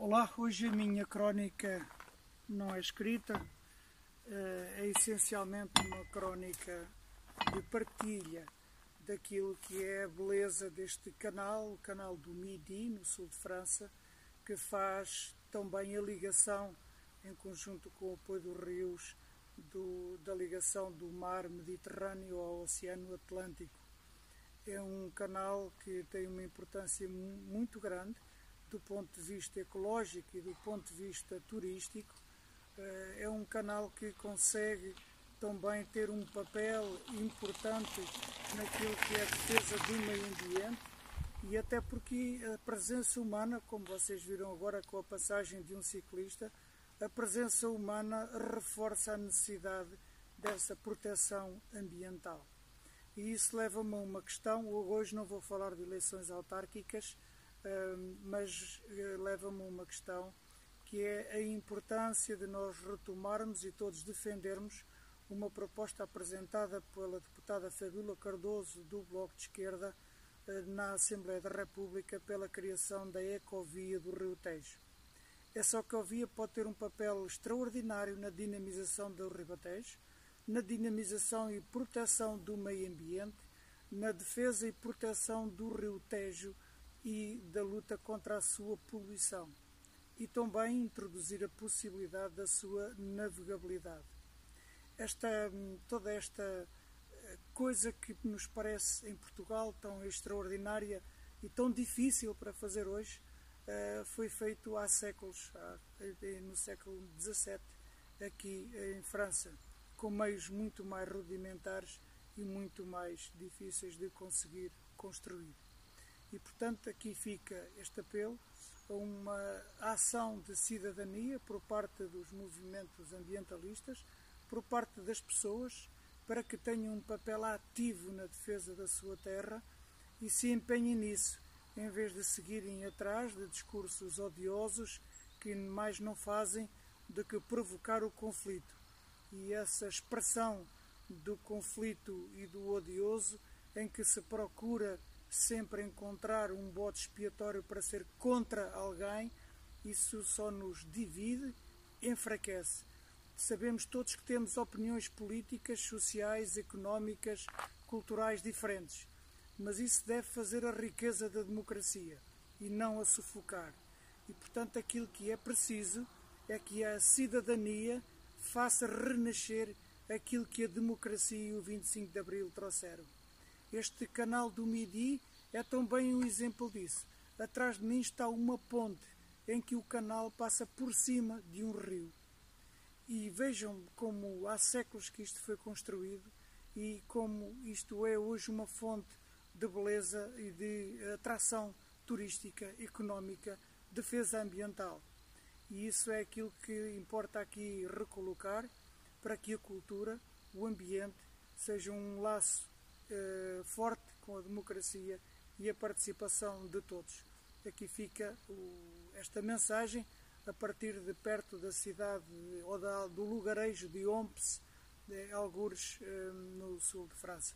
Olá, hoje a minha crónica não é escrita, eh, é essencialmente uma crónica de partilha daquilo que é a beleza deste canal, o canal do Midi, no sul de França, que faz também a ligação, em conjunto com o apoio dos rios, do, da ligação do mar Mediterrâneo ao Oceano Atlântico. É um canal que tem uma importância muito grande do ponto de vista ecológico e do ponto de vista turístico, eh, é um canal que consegue também ter um papel importante naquilo que é a defesa do meio ambiente e até porque a presença humana, como vocês viram agora com a passagem de um ciclista, a presença humana reforça a necessidade dessa proteção ambiental. E isso leva-me a uma questão, hoje não vou falar de eleições autárquicas, mas eh, leva-me a uma questão que é a importância de nós retomarmos e todos defendermos uma proposta apresentada pela deputada Fabíola Cardoso do Bloco de Esquerda eh, na Assembleia da República pela criação da Ecovia do Rio Tejo. Essa ecovia pode ter um papel extraordinário na dinamização do Ribatejo, na dinamização e proteção do meio ambiente, na defesa e proteção do Rio Tejo e da luta contra a sua poluição e também introduzir a possibilidade da sua navegabilidade. Esta, toda esta eh, coisa que nos parece em Portugal tão extraordinária e tão difícil para fazer hoje eh, foi feito há séculos, no século XVII, aqui em França, com meios muito mais rudimentares e muito mais difíceis de conseguir construir. E, portanto, aqui fica este apelo a uma ação de cidadania por parte dos movimentos ambientalistas, por parte das pessoas, para que tenham um papel ativo na defesa da sua terra e se empenhem nisso, em vez de seguirem atrás de discursos odiosos que mais não fazem do que provocar o conflito. E essa expressão do conflito e do odioso, em que se procura sempre encontrar um bote expiatório para ser contra alguém, isso só nos divide, enfraquece. Sabemos todos que temos opiniões políticas, sociais, económicas, culturais diferentes, mas isso deve fazer a riqueza da democracia e não a sufocar. E, portanto, aquilo que é preciso é que a cidadania faça renascer aquilo que a democracia e o 25 de Abril trouxeram. Este canal do Midi é também um exemplo disso. Atrás de mim está uma ponte em que o canal passa por cima de um rio. E vejam como há séculos que isto foi construído e como isto é hoje uma fonte de beleza e de atração turística, económica, defesa ambiental. E isso é aquilo que importa aqui recolocar para que a cultura, o ambiente, seja um laço eh, forte com a democracia e a participação de todos. Aqui fica o, esta mensagem a partir de perto da cidade ou da, do lugarejo de Ompes, de Algures, eh, no sul de França.